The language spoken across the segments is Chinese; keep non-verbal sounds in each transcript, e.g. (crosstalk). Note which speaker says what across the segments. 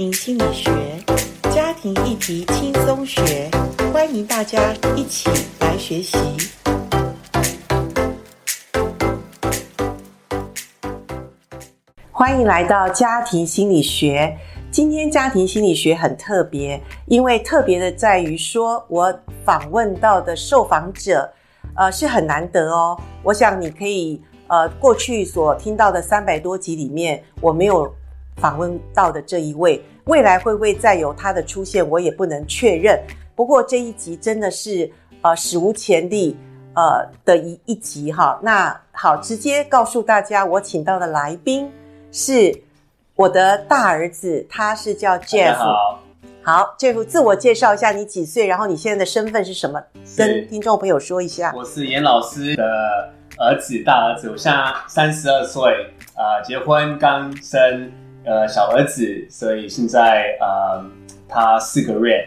Speaker 1: 心理学，家庭议题轻松学，欢迎大家一起来学习。欢迎来到家庭心理学。今天家庭心理学很特别，因为特别的在于说，我访问到的受访者，呃，是很难得哦。我想你可以，呃，过去所听到的三百多集里面，我没有访问到的这一位，未来会不会再有他的出现，我也不能确认。不过这一集真的是，呃，史无前例，呃的一一集哈。那好，直接告诉大家，我请到的来宾是。我的大儿子，他是叫 Jeff。好，好，Jeff，自我介绍一下，你几岁？然后你现在的身份是什么？跟听众朋友说一下。
Speaker 2: 我是严老师的儿子，大儿子，我现在三十二岁，啊、呃，结婚刚生呃小儿子，所以现在呃他四个月。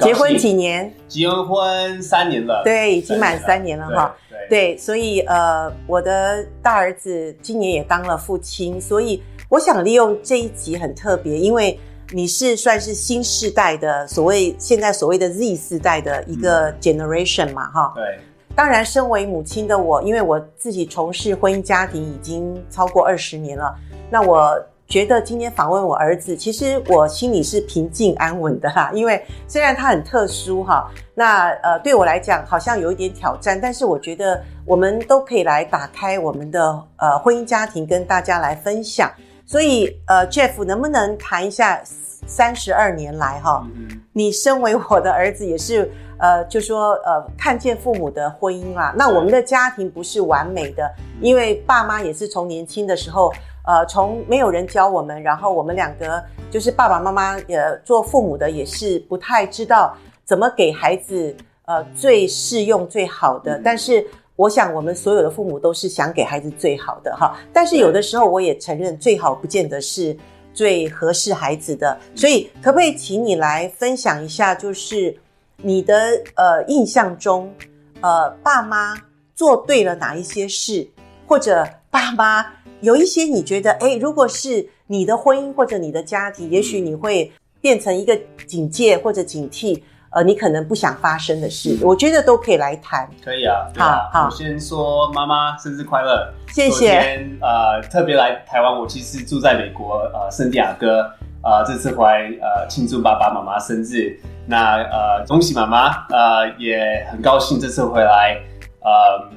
Speaker 1: 结婚几年？
Speaker 2: 结婚三年了。
Speaker 1: 对，已经满三年了哈。对，对，所以呃，我的大儿子今年也当了父亲，所以。我想利用这一集很特别，因为你是算是新世代的所谓现在所谓的 Z 世代的一个 generation 嘛，哈、嗯。对。当然，身为母亲的我，因为我自己从事婚姻家庭已经超过二十年了，那我觉得今天访问我儿子，其实我心里是平静安稳的啦。(laughs) 因为虽然他很特殊哈，那呃对我来讲好像有一点挑战，但是我觉得我们都可以来打开我们的呃婚姻家庭，跟大家来分享。所以，呃，Jeff，能不能谈一下三十二年来哈，嗯、你身为我的儿子，也是呃，就说呃，看见父母的婚姻啦。那我们的家庭不是完美的，因为爸妈也是从年轻的时候，呃，从没有人教我们，然后我们两个就是爸爸妈妈呃，做父母的也是不太知道怎么给孩子呃最适用最好的，嗯、但是。我想，我们所有的父母都是想给孩子最好的哈，但是有的时候我也承认，最好不见得是最合适孩子的。所以，可不可以请你来分享一下，就是你的呃印象中，呃，爸妈做对了哪一些事，或者爸妈有一些你觉得，哎，如果是你的婚姻或者你的家庭，也许你会变成一个警戒或者警惕。呃，你可能不想发生的事，我觉得都可以来谈。
Speaker 2: 可以啊，好，好，我先说妈妈生日快
Speaker 1: 乐，
Speaker 2: 谢谢。呃，特别来台湾，我其实住在美国呃圣地亚哥，呃，这次回来呃庆祝爸爸妈妈生日，那呃恭喜妈妈，呃也很高兴这次回来，呃。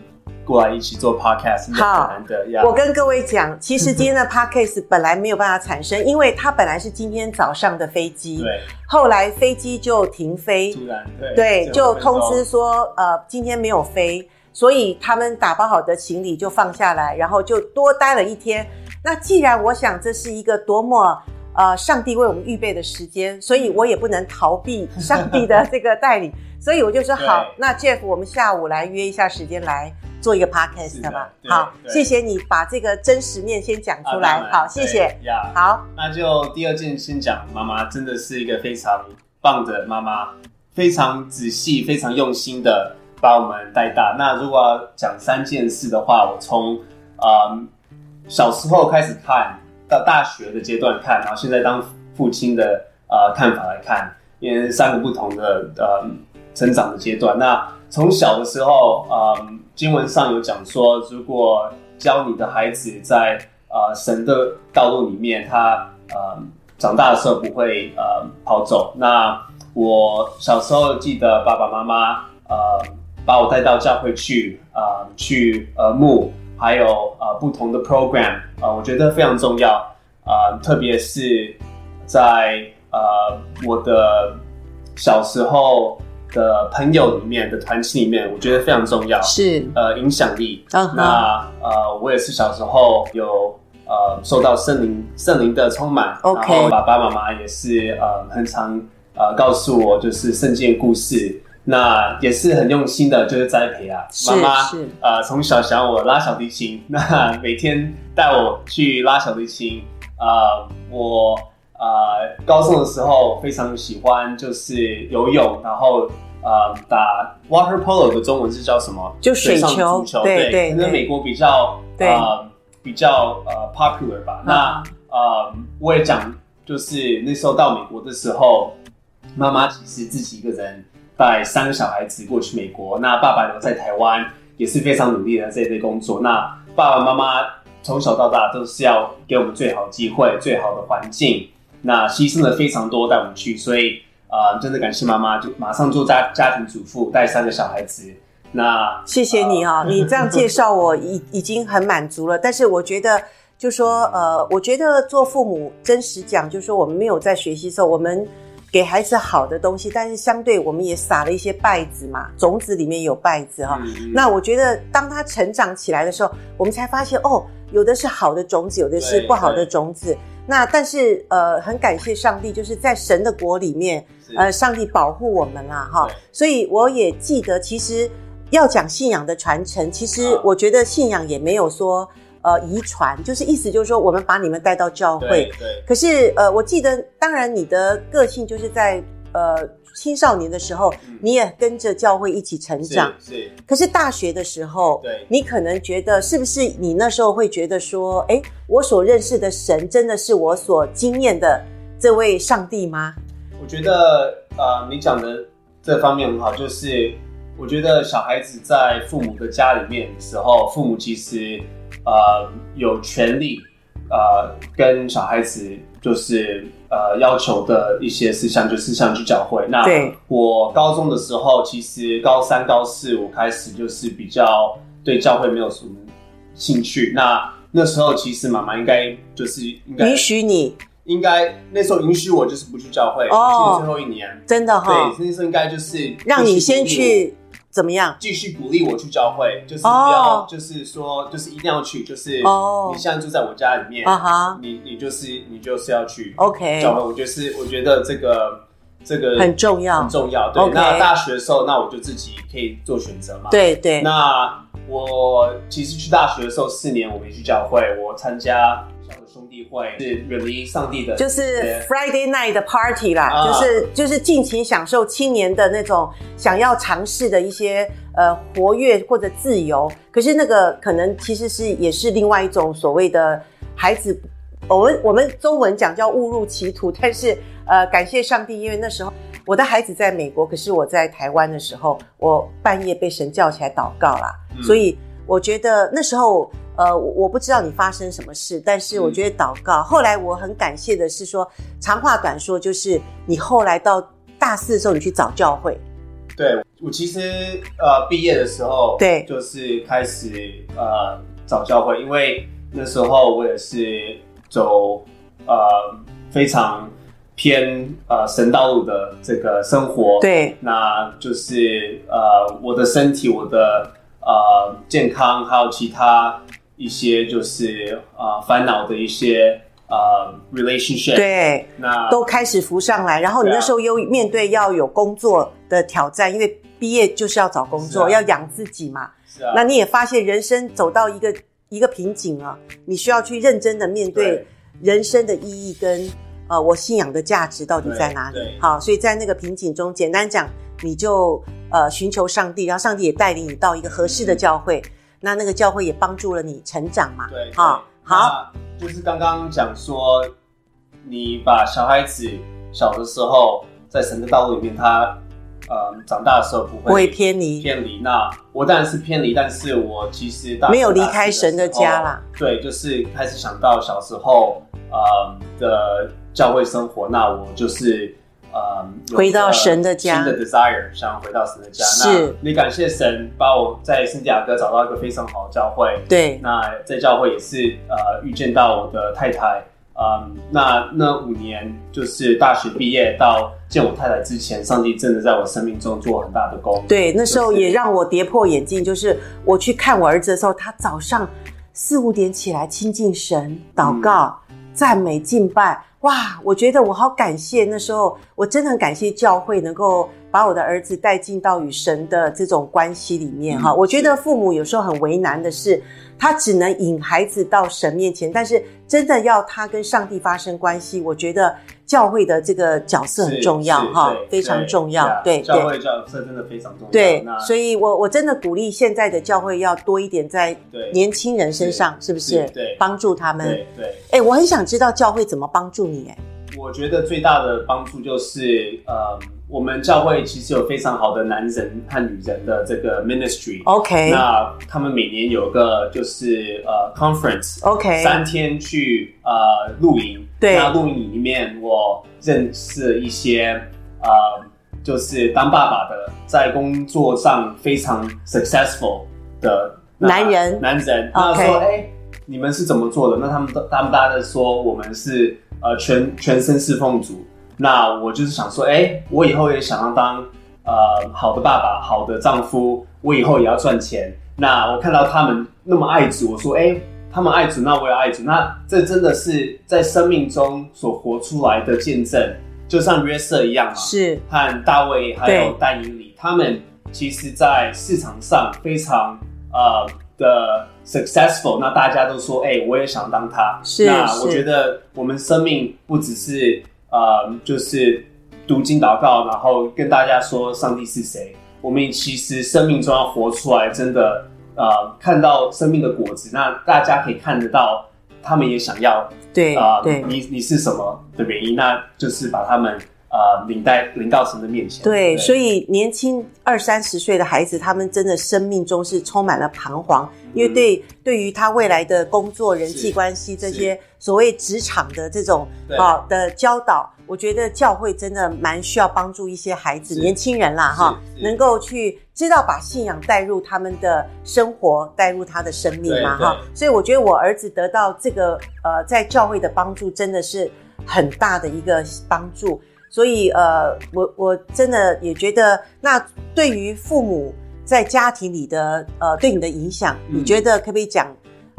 Speaker 2: 过来一起做 podcast，
Speaker 1: 好难得。我跟各位讲，其实今天的 (laughs) podcast 本来没有办法产生，因为它本来是今天早上的飞机，对，后来飞机就停飞，突然对，对，就通知说，呃，今天没有飞，所以他们打包好的行李就放下来，然后就多待了一天。那既然我想这是一个多么呃上帝为我们预备的时间，所以我也不能逃避上帝的这个带领，所以我就说好，(laughs) 那 Jeff，我们下午来约一下时间来。做一个 podcast 吧，好，谢谢你把这个真实面先讲出来，好，谢谢，好，
Speaker 2: 那就第二件先讲，妈妈真的是一个非常棒的妈妈，非常仔细、非常用心的把我们带大。那如果要讲三件事的话，我从嗯小时候开始看到大学的阶段看，然后现在当父亲的呃看法来看，因为三个不同的呃成长的阶段。那从小的时候，嗯。经文上有讲说，如果教你的孩子在呃神的道路里面，他呃长大的时候不会呃跑走。那我小时候记得爸爸妈妈呃把我带到教会去呃去呃牧，还有呃不同的 program 啊、呃，我觉得非常重要啊、呃，特别是在呃我的小时候。的朋友里面的团体里面，我觉得非常重要，是呃影响力。Uh huh. 那呃，我也是小时候有呃受到圣灵圣灵的充满.然后爸爸妈妈也是呃很常呃告诉我就是圣经的故事，那也是很用心的，就是栽培啊。妈妈是呃从小想我拉小提琴，(laughs) 那每天带我去拉小提琴，呃我。呃，高中的时候非常喜欢就是游泳，然后呃打 water polo 的中文是叫什么？
Speaker 1: 就水球，水上足球，对对，
Speaker 2: 可能美国比较对呃比较呃 popular 吧。那呃我也讲就是那时候到美国的时候，妈妈其实自己一个人带三个小孩子过去美国，那爸爸留在台湾也是非常努力的在这里工作。那爸爸妈妈从小到大都是要给我们最好机会、最好的环境，那牺牲了非常多带我们去，所以啊、呃，真的感谢妈妈，就马上做家家庭主妇，带三个小孩子。那
Speaker 1: 谢谢你啊、哦，(laughs) 你这样介绍我已已经很满足了。但是我觉得，就说呃，我觉得做父母，真实讲，就是说我们没有在学习的时候，我们给孩子好的东西，但是相对我们也撒了一些败子嘛，种子里面有败子哈、哦。嗯、那我觉得，当他成长起来的时候，我们才发现哦，有的是好的种子，有的是不好的种子。那但是呃，很感谢上帝，就是在神的国里面，呃，上帝保护我们啦哈。所以我也记得，其实。要讲信仰的传承，其实我觉得信仰也没有说呃遗传，就是意思就是说我们把你们带到教会。对。对可是呃，我记得，当然你的个性就是在呃青少年的时候，嗯、你也跟着教会一起成长。是。是可是大学的时候，对，你可能觉得是不是你那时候会觉得说，哎，我所认识的神真的是我所经验的这位上帝吗？
Speaker 2: 我觉得呃，你讲的这方面很好，就是。我觉得小孩子在父母的家里面的时候，父母其实呃有权利呃跟小孩子就是呃要求的一些事项，就是想去教会。那我高中的时候，其实高三、高四我开始就是比较对教会没有什么兴趣。那那时候其实妈妈应该就是应该
Speaker 1: 允许你。
Speaker 2: 应该那时候允许我就是不去教会，哦，最后一年，
Speaker 1: 真的哈，
Speaker 2: 对，那时候应该就是
Speaker 1: 让你先去怎么样，
Speaker 2: 继续鼓励我去教会，就是不要，就是说，就是一定要去，就是哦，你现在住在我家里面，啊哈，你你就是你就是要去，OK，教会，我就是我觉得这个这个
Speaker 1: 很重要，
Speaker 2: 很重要，对。那大学的时候，那我就自己可以做选择嘛，
Speaker 1: 对对。
Speaker 2: 那我其实去大学的时候四年我没去教会，我参加。兄弟会是远离上帝的，
Speaker 1: 就是 Friday night 的 party 啦，啊、就是就是尽情享受青年的那种想要尝试的一些呃活跃或者自由。可是那个可能其实是也是另外一种所谓的孩子，我们我们中文讲叫误入歧途。但是呃，感谢上帝，因为那时候我的孩子在美国，可是我在台湾的时候，我半夜被神叫起来祷告啦，嗯、所以我觉得那时候。呃，我不知道你发生什么事，但是我觉得祷告。嗯、后来我很感谢的是说，长话短说，就是你后来到大四的时候，你去找教会。
Speaker 2: 对，我其实呃毕业的时候，对，就是开始呃找教会，因为那时候我也是走呃非常偏呃神道路的这个生活。对，那就是呃我的身体、我的呃健康，还有其他。一些就是呃烦恼的一些呃 relationship，
Speaker 1: 对，那都开始浮上来。然后你那时候又面对要有工作的挑战，因为毕业就是要找工作，要养自己嘛。是啊。那你也发现人生走到一个一个瓶颈了，你需要去认真的面对人生的意义跟呃我信仰的价值到底在哪里？好，所以在那个瓶颈中，简单讲，你就呃寻求上帝，然后上帝也带领你到一个合适的教会。那那个教会也帮助了你成长嘛？对，好，好，
Speaker 2: 就是刚刚讲说，你把小孩子小的时候在神的道路里面，他呃长大的时候不会
Speaker 1: 不会偏离
Speaker 2: 偏离。那我当然是偏离，但是我其实大
Speaker 1: 没有离开神的家啦。
Speaker 2: 对，就是开始想到小时候呃的教会生活，那我就是。呃，
Speaker 1: 回到神的家，
Speaker 2: 新的 desire 想要回到神的家。是，你感谢神把我在圣地亚哥找到一个非常好的教会。对，那在教会也是呃遇见到我的太太。嗯，那那五年就是大学毕业到见我太太之前，上帝真的在我生命中做很大的工。
Speaker 1: 对，那时候也让我跌破眼镜，就是我去看我儿子的时候，他早上四五点起来亲近神、祷告、嗯、赞美、敬拜。哇，我觉得我好感谢那时候，我真的很感谢教会能够把我的儿子带进到与神的这种关系里面哈。嗯、我觉得父母有时候很为难的是，他只能引孩子到神面前，但是真的要他跟上帝发生关系，我觉得。教会的这个角色很重要哈，非常重要。对，
Speaker 2: 教会角色真的非常重要。
Speaker 1: 对，所以我我真的鼓励现在的教会要多一点在年轻人身上，是不是？对，帮助他们。对对。哎，我很想知道教会怎么帮助你？哎，
Speaker 2: 我觉得最大的帮助就是，呃，我们教会其实有非常好的男人和女人的这个 ministry。
Speaker 1: OK。
Speaker 2: 那他们每年有个就是呃 conference。
Speaker 1: OK。
Speaker 2: 三天去呃露营。
Speaker 1: 对。
Speaker 2: 那露营里面，我认识一些呃，就是当爸爸的，在工作上非常 successful 的
Speaker 1: 男人。
Speaker 2: 男人。他说：“哎、欸，你们是怎么做的？”那他们都他们大家都说我们是。呃，全全身侍奉主，那我就是想说，哎、欸，我以后也想要当呃好的爸爸，好的丈夫，我以后也要赚钱。那我看到他们那么爱主，我说，哎、欸，他们爱主，那我也爱主。那这真的是在生命中所活出来的见证，就像约瑟一样嘛，
Speaker 1: 是
Speaker 2: 和大卫还有但以理，他们其实在市场上非常呃的。successful，那大家都说，哎、欸，我也想当他。
Speaker 1: 是，
Speaker 2: 那我觉得我们生命不只是呃，就是读经祷告，然后跟大家说上帝是谁。我们其实生命中要活出来，真的呃，看到生命的果子，那大家可以看得到，他们也想要。
Speaker 1: 对啊，对，
Speaker 2: 呃、你你是什么的原因？那就是把他们。呃，领带领到神的面前。
Speaker 1: 对，对，所以年轻二三十岁的孩子，他们真的生命中是充满了彷徨，嗯、因为对对于他未来的工作、人际关系这些所谓职场的这种啊的教导，我觉得教会真的蛮需要帮助一些孩子、年轻人啦哈，能够去知道把信仰带入他们的生活，带入他的生命嘛哈。所以我觉得我儿子得到这个呃在教会的帮助，真的是很大的一个帮助。所以，呃，我我真的也觉得，那对于父母在家庭里的，呃，对你的影响，嗯、你觉得可不可以讲，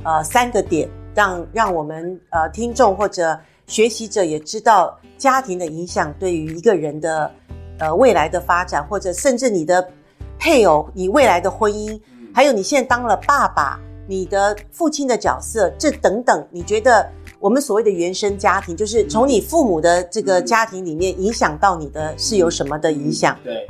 Speaker 1: 呃，三个点，让让我们呃听众或者学习者也知道家庭的影响对于一个人的呃未来的发展，或者甚至你的配偶、你未来的婚姻，还有你现在当了爸爸，你的父亲的角色，这等等，你觉得？我们所谓的原生家庭，就是从你父母的这个家庭里面影响到你的，是有什么的影响？
Speaker 2: 对，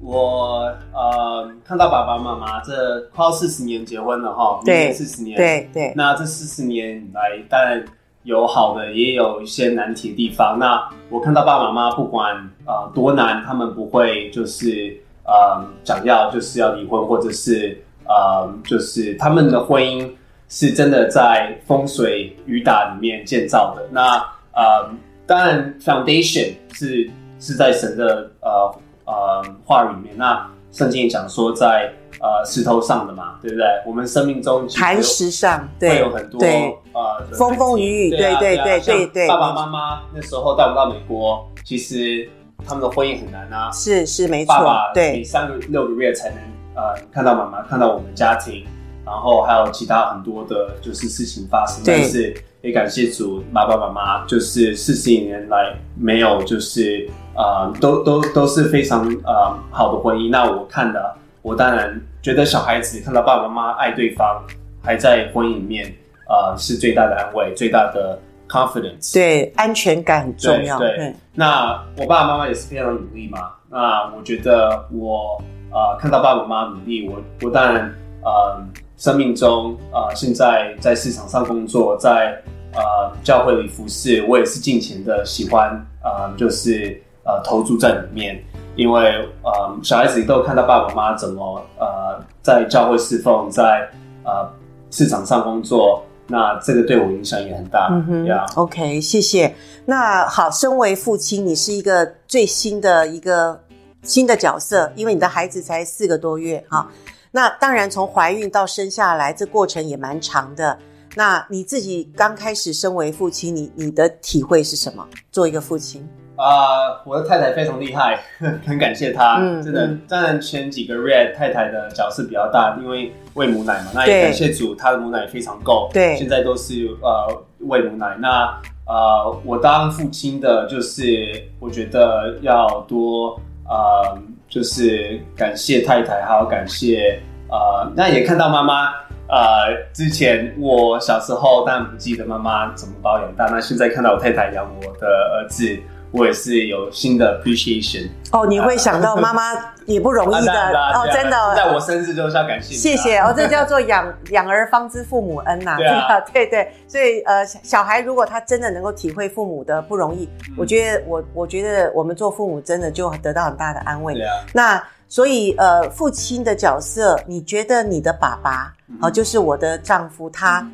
Speaker 2: 我呃看到爸爸妈妈这快要四十年结婚了哈，对，四十年，
Speaker 1: 对对。
Speaker 2: 那这四十年来，当然有好的，也有一些难题的地方。那我看到爸爸妈妈不管呃多难，他们不会就是呃想要就是要离婚，或者是呃就是他们的婚姻。是真的在风水雨打里面建造的。那呃，当然，foundation 是是在神的呃呃话语里面。那圣经也讲说在，呃石头上的嘛，对不对？我们生命中
Speaker 1: 磐石上对，
Speaker 2: 会有很多呃
Speaker 1: 风风雨雨，对对对对对对。
Speaker 2: 爸爸妈妈那时候带我们到美国，其实他们的婚姻很难啊。
Speaker 1: 是是没错，
Speaker 2: 爸爸每三个六个月才能呃看到妈妈，看到我们家庭。然后还有其他很多的，就是事情发生，但是也感谢主，爸爸妈妈就是四十一年来没有，就是呃，都都都是非常呃好的婚姻。那我看的，我当然觉得小孩子看到爸爸妈妈爱对方，还在婚姻里面，呃，是最大的安慰，最大的 confidence。
Speaker 1: 对，安全感很重要。
Speaker 2: 对，对那我爸爸妈妈也是非常努力嘛。那我觉得我呃看到爸爸妈妈努力，我我当然呃。生命中，呃，现在在市场上工作，在呃教会里服侍，我也是尽情的喜欢，呃，就是呃投注在里面，因为呃小孩子都看到爸爸妈妈怎么呃在教会侍奉，在呃市场上工作，那这个对我影响也很大。嗯哼.
Speaker 1: OK，谢谢。那好，身为父亲，你是一个最新的一个新的角色，因为你的孩子才四个多月，哈。那当然，从怀孕到生下来，这过程也蛮长的。那你自己刚开始身为父亲，你你的体会是什么？做一个父亲
Speaker 2: 啊、呃，我的太太非常厉害，(laughs) 很感谢她。嗯，真的。当然前几个月太太的角色比较大，因为喂母奶嘛。那也感谢主，她的母奶非常够。
Speaker 1: 对，
Speaker 2: 现在都是呃喂母奶。那呃，我当父亲的，就是我觉得要多呃。就是感谢太太，还有感谢呃，那也看到妈妈呃，之前我小时候当然不记得妈妈怎么把我养大，那现在看到我太太养我的儿子，我也是有新的 appreciation。
Speaker 1: 哦，你会想到 (laughs) 妈妈也不容易的哦，真的，
Speaker 2: 在我生日就是要感谢。
Speaker 1: 谢谢哦，(laughs) 这叫做养养儿方知父母恩呐，对啊，对对。所以呃，小孩如果他真的能够体会父母的不容易，我觉得我我觉得我们做父母真的就得到很大的安慰。
Speaker 2: 对啊。
Speaker 1: 那所以呃，父亲的角色，你觉得你的爸爸，好，就是我的丈夫，他。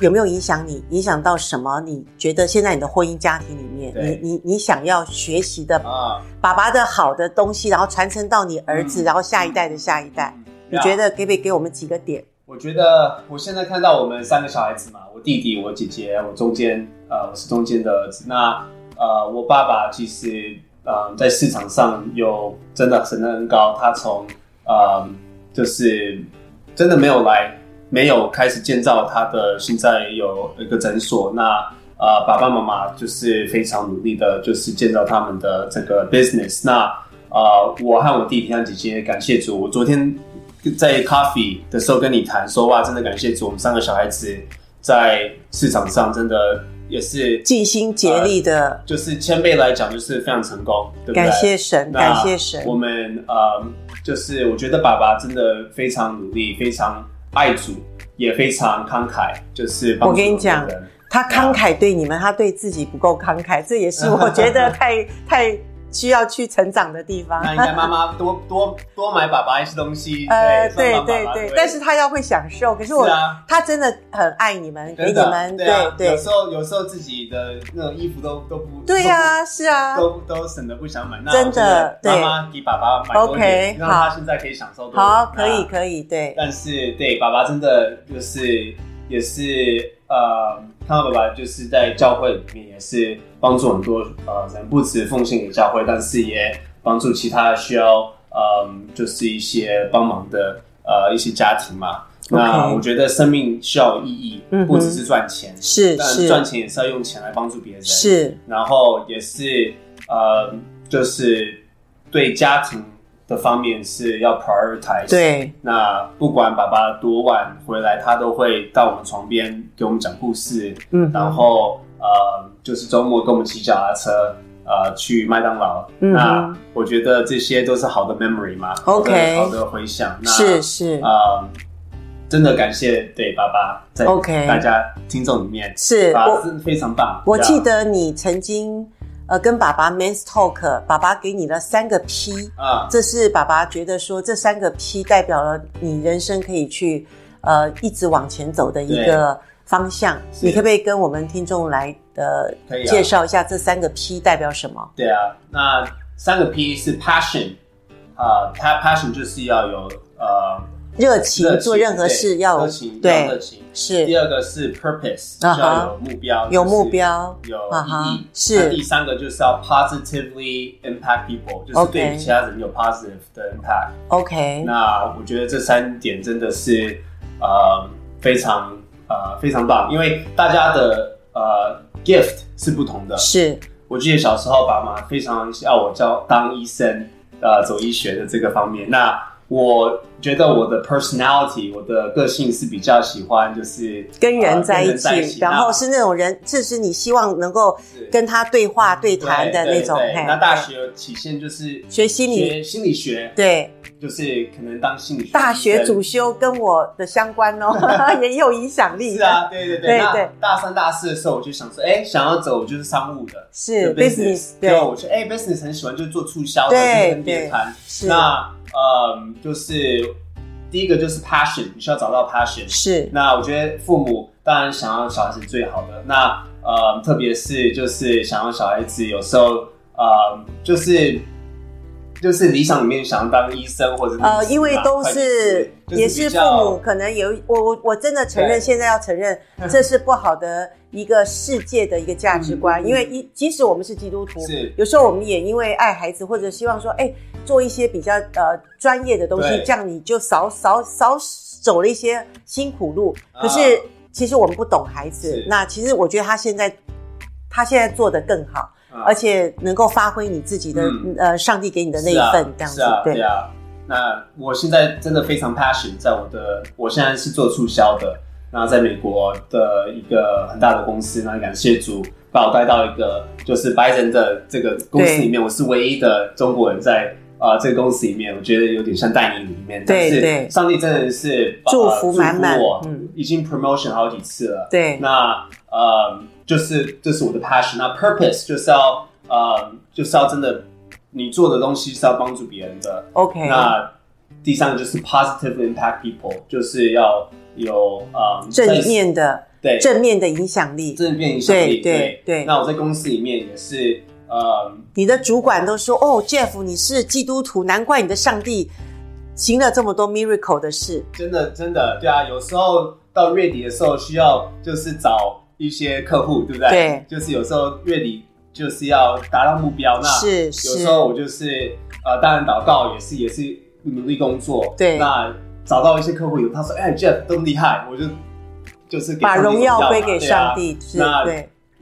Speaker 1: 有没有影响你？影响到什么？你觉得现在你的婚姻家庭里面，你你你想要学习的爸爸的好的东西，然后传承到你儿子，然后下一代的下一代，你觉得可不可以给我们几个点？
Speaker 2: 我觉得我现在看到我们三个小孩子嘛，我弟弟、我姐姐，我中间呃我是中间的儿子。那呃我爸爸其实呃在市场上有真的神的恩高，他从呃就是真的没有来。没有开始建造他的，现在有一个诊所。那呃，爸爸妈妈就是非常努力的，就是建造他们的这个 business。那呃，我和我弟弟和姐姐感谢主。我昨天在 coffee 的时候跟你谈说，哇，真的感谢主，我们三个小孩子在市场上真的也是
Speaker 1: 尽心竭力的，呃、
Speaker 2: 就是谦卑来讲，就是非常成功，对不对？
Speaker 1: 感谢神，感谢神。
Speaker 2: 我们呃，就是我觉得爸爸真的非常努力，非常。爱主也非常慷慨，就是我跟你讲，
Speaker 1: 他慷慨对你们，他对自己不够慷慨，这也是我觉得太 (laughs) 太。需要去成长的地方，
Speaker 2: 那应该妈妈多多多买爸爸一些东西。(laughs)
Speaker 1: 呃，对对对，但是他要会享受。可是我，他真的很爱你们，给你们。对对，
Speaker 2: 有时候有时候自己的那种衣服都都不。
Speaker 1: 对呀，是啊，
Speaker 2: 都都省得不想买。
Speaker 1: 那真的，
Speaker 2: 妈妈给爸爸买多点，让他现在可以享受。
Speaker 1: 好，可以可以，对。
Speaker 2: 但是对爸爸真的就是也是呃。看到爸爸就是在教会里面也是帮助很多呃人，不止奉献给教会，但是也帮助其他需要呃就是一些帮忙的呃一些家庭嘛。那我觉得生命需要有意义，不只是赚钱，
Speaker 1: 是、嗯、
Speaker 2: 但赚钱也是要用钱来帮助别人，
Speaker 1: 是。
Speaker 2: 然后也是呃就是对家庭。的方面是要 prioritize。
Speaker 1: 对，
Speaker 2: 那不管爸爸多晚回来，他都会到我们床边给我们讲故事。嗯，然后呃，就是周末跟我们骑脚踏车，呃，去麦当劳。嗯，那我觉得这些都是好的 memory 嘛
Speaker 1: ，OK，
Speaker 2: 好的回想。那
Speaker 1: 是是，
Speaker 2: 呃，真的感谢对爸爸在 OK 大家听众里面
Speaker 1: 是，
Speaker 2: 我真的非常棒。
Speaker 1: 我记得你曾经。呃，跟爸爸 men's talk，爸爸给你了三个 P 啊，这是爸爸觉得说这三个 P 代表了你人生可以去呃一直往前走的一个方向。你可不可以跟我们听众来呃介绍一下这三个 P 代表什么？
Speaker 2: 对啊，那三个 P 是 passion 啊，passion 就是要有呃。
Speaker 1: 热情做任何事要
Speaker 2: 热情，对，热情
Speaker 1: 是。
Speaker 2: 第二个是 purpose，要有目标，
Speaker 1: 有目标，
Speaker 2: 有意义。是。第三个就是要 positively impact people，就是对其他人有 positive 的 impact。
Speaker 1: OK。
Speaker 2: 那我觉得这三点真的是呃非常呃非常棒，因为大家的呃 gift 是不同的。
Speaker 1: 是。
Speaker 2: 我记得小时候爸妈非常要我教当医生，呃，走医学的这个方面。那我觉得我的 personality，我的个性是比较喜欢就是
Speaker 1: 跟人在一起，然后是那种人，这是你希望能够跟他对话对谈的那种。
Speaker 2: 那大学起先就是
Speaker 1: 学心理
Speaker 2: 学心理学，
Speaker 1: 对，
Speaker 2: 就是可能当心理学。
Speaker 1: 大学主修跟我的相关哦，(laughs) 也有影响力。
Speaker 2: 是啊，对对对。那大三大四的时候，我就想说，哎，想要走就是商务的，
Speaker 1: 是 business。
Speaker 2: 对，我觉得哎，business 很喜欢，就是做促销的，跟别谈。是那。嗯，就是第一个就是 passion，你需要找到 passion。是。那我觉得父母当然想要小孩子最好的。那呃，特别是就是想要小孩子有时候呃，就是就是理想里面想要当医生或者
Speaker 1: 呃，因为都是也是父母可能有我我我真的承认，现在要承认 (laughs) 这是不好的一个世界的一个价值观。因为一即使我们是基督徒，是有时候我们也因为爱孩子或者希望说，哎。做一些比较呃专业的东西，这样你就少少少走了一些辛苦路。可是其实我们不懂孩子，那其实我觉得他现在他现在做的更好，而且能够发挥你自己的呃上帝给你的那一份这样子。
Speaker 2: 对。啊，那我现在真的非常 passion，在我的我现在是做促销的，那在美国的一个很大的公司，那感谢主，把我带到一个就是白人的这个公司里面，我是唯一的中国人在啊、呃、这个公司里面，我觉得有点像带领里面。
Speaker 1: 对对，
Speaker 2: 上帝真的是
Speaker 1: 祝福满满，
Speaker 2: 嗯，已经 promotion 好几次了。
Speaker 1: 对，
Speaker 2: 那呃，就是这是我的 passion，那 purpose 就是要呃，就是要真的你做的东西是要帮助别人的。
Speaker 1: OK，
Speaker 2: 那第三个就是 positive impact people，就是要有呃
Speaker 1: 正面的。
Speaker 2: 对
Speaker 1: 正面的影响力，
Speaker 2: 正面影响力，
Speaker 1: 对对对。
Speaker 2: 那我在公司里面也是，呃，
Speaker 1: 你的主管都说，哦，Jeff，你是基督徒，难怪你的上帝行了这么多 miracle 的事。
Speaker 2: 真的，真的，对啊。有时候到月底的时候，需要就是找一些客户，对不对？
Speaker 1: 对。
Speaker 2: 就是有时候月底就是要达到目标，那
Speaker 1: 是
Speaker 2: 有时候我就是呃，当然祷告也是也是努力工作。
Speaker 1: 对。
Speaker 2: 那找到一些客户以后，他说，哎，Jeff 都厉害，我就。就是
Speaker 1: 把荣耀归给上帝。
Speaker 2: 那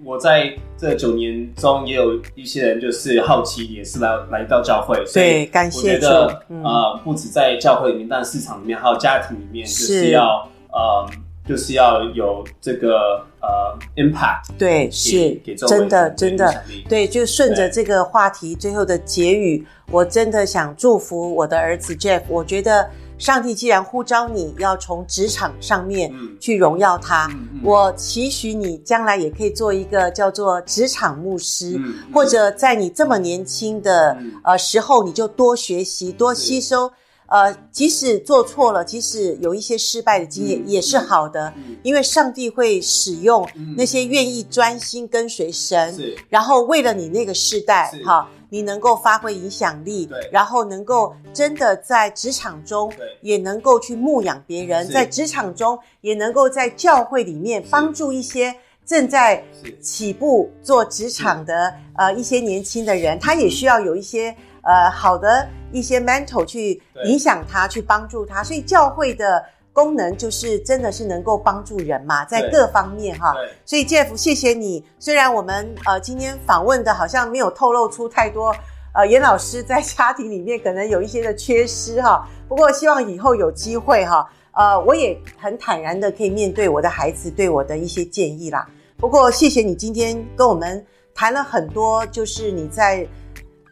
Speaker 2: 我在这九年中也有一些人就是好奇，也是来来到教会。
Speaker 1: 对，感谢主。
Speaker 2: 我觉得呃，不止在教会里面，但市场里面还有家庭里面，就是要呃，就是要有这个呃 impact。
Speaker 1: 对，是，真的真的。对，就顺着这个话题最后的结语，我真的想祝福我的儿子 Jeff。我觉得。上帝既然呼召你要从职场上面去荣耀他，我期许你将来也可以做一个叫做职场牧师，或者在你这么年轻的呃时候，你就多学习、多吸收。呃，即使做错了，即使有一些失败的经验，也是好的，因为上帝会使用那些愿意专心跟随神，嗯、然后为了你那个世代，哈。你能够发挥影响力，对，然后能够真的在职场中，也能够去牧养别人，在职场中也能够在教会里面帮助一些正在起步做职场的呃一些年轻的人，他也需要有一些呃好的一些 mentor 去影响他，去帮助他，所以教会的。功能就是真的是能够帮助人嘛，在各方面哈。所以 Jeff，谢谢你。虽然我们呃今天访问的好像没有透露出太多，呃，严老师在家庭里面可能有一些的缺失哈。不过希望以后有机会哈，呃，我也很坦然的可以面对我的孩子对我的一些建议啦。不过谢谢你今天跟我们谈了很多，就是你在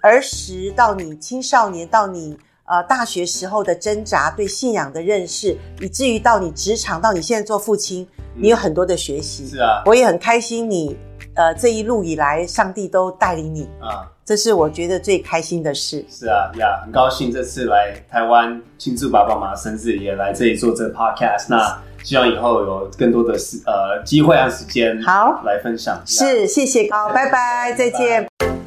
Speaker 1: 儿时到你青少年到你。呃，大学时候的挣扎，对信仰的认识，以至于到你职场，到你现在做父亲，你有很多的学习。
Speaker 2: 是啊，
Speaker 1: 我也很开心你，你呃这一路以来，上帝都带领你啊，这是我觉得最开心的事。
Speaker 2: 是啊，呀，很高兴这次来台湾庆祝爸爸妈妈生日，也来这里做这个 podcast。那希望以后有更多的时呃机会和时间，好来分享。
Speaker 1: 是，谢谢，高，拜拜，再见。拜拜。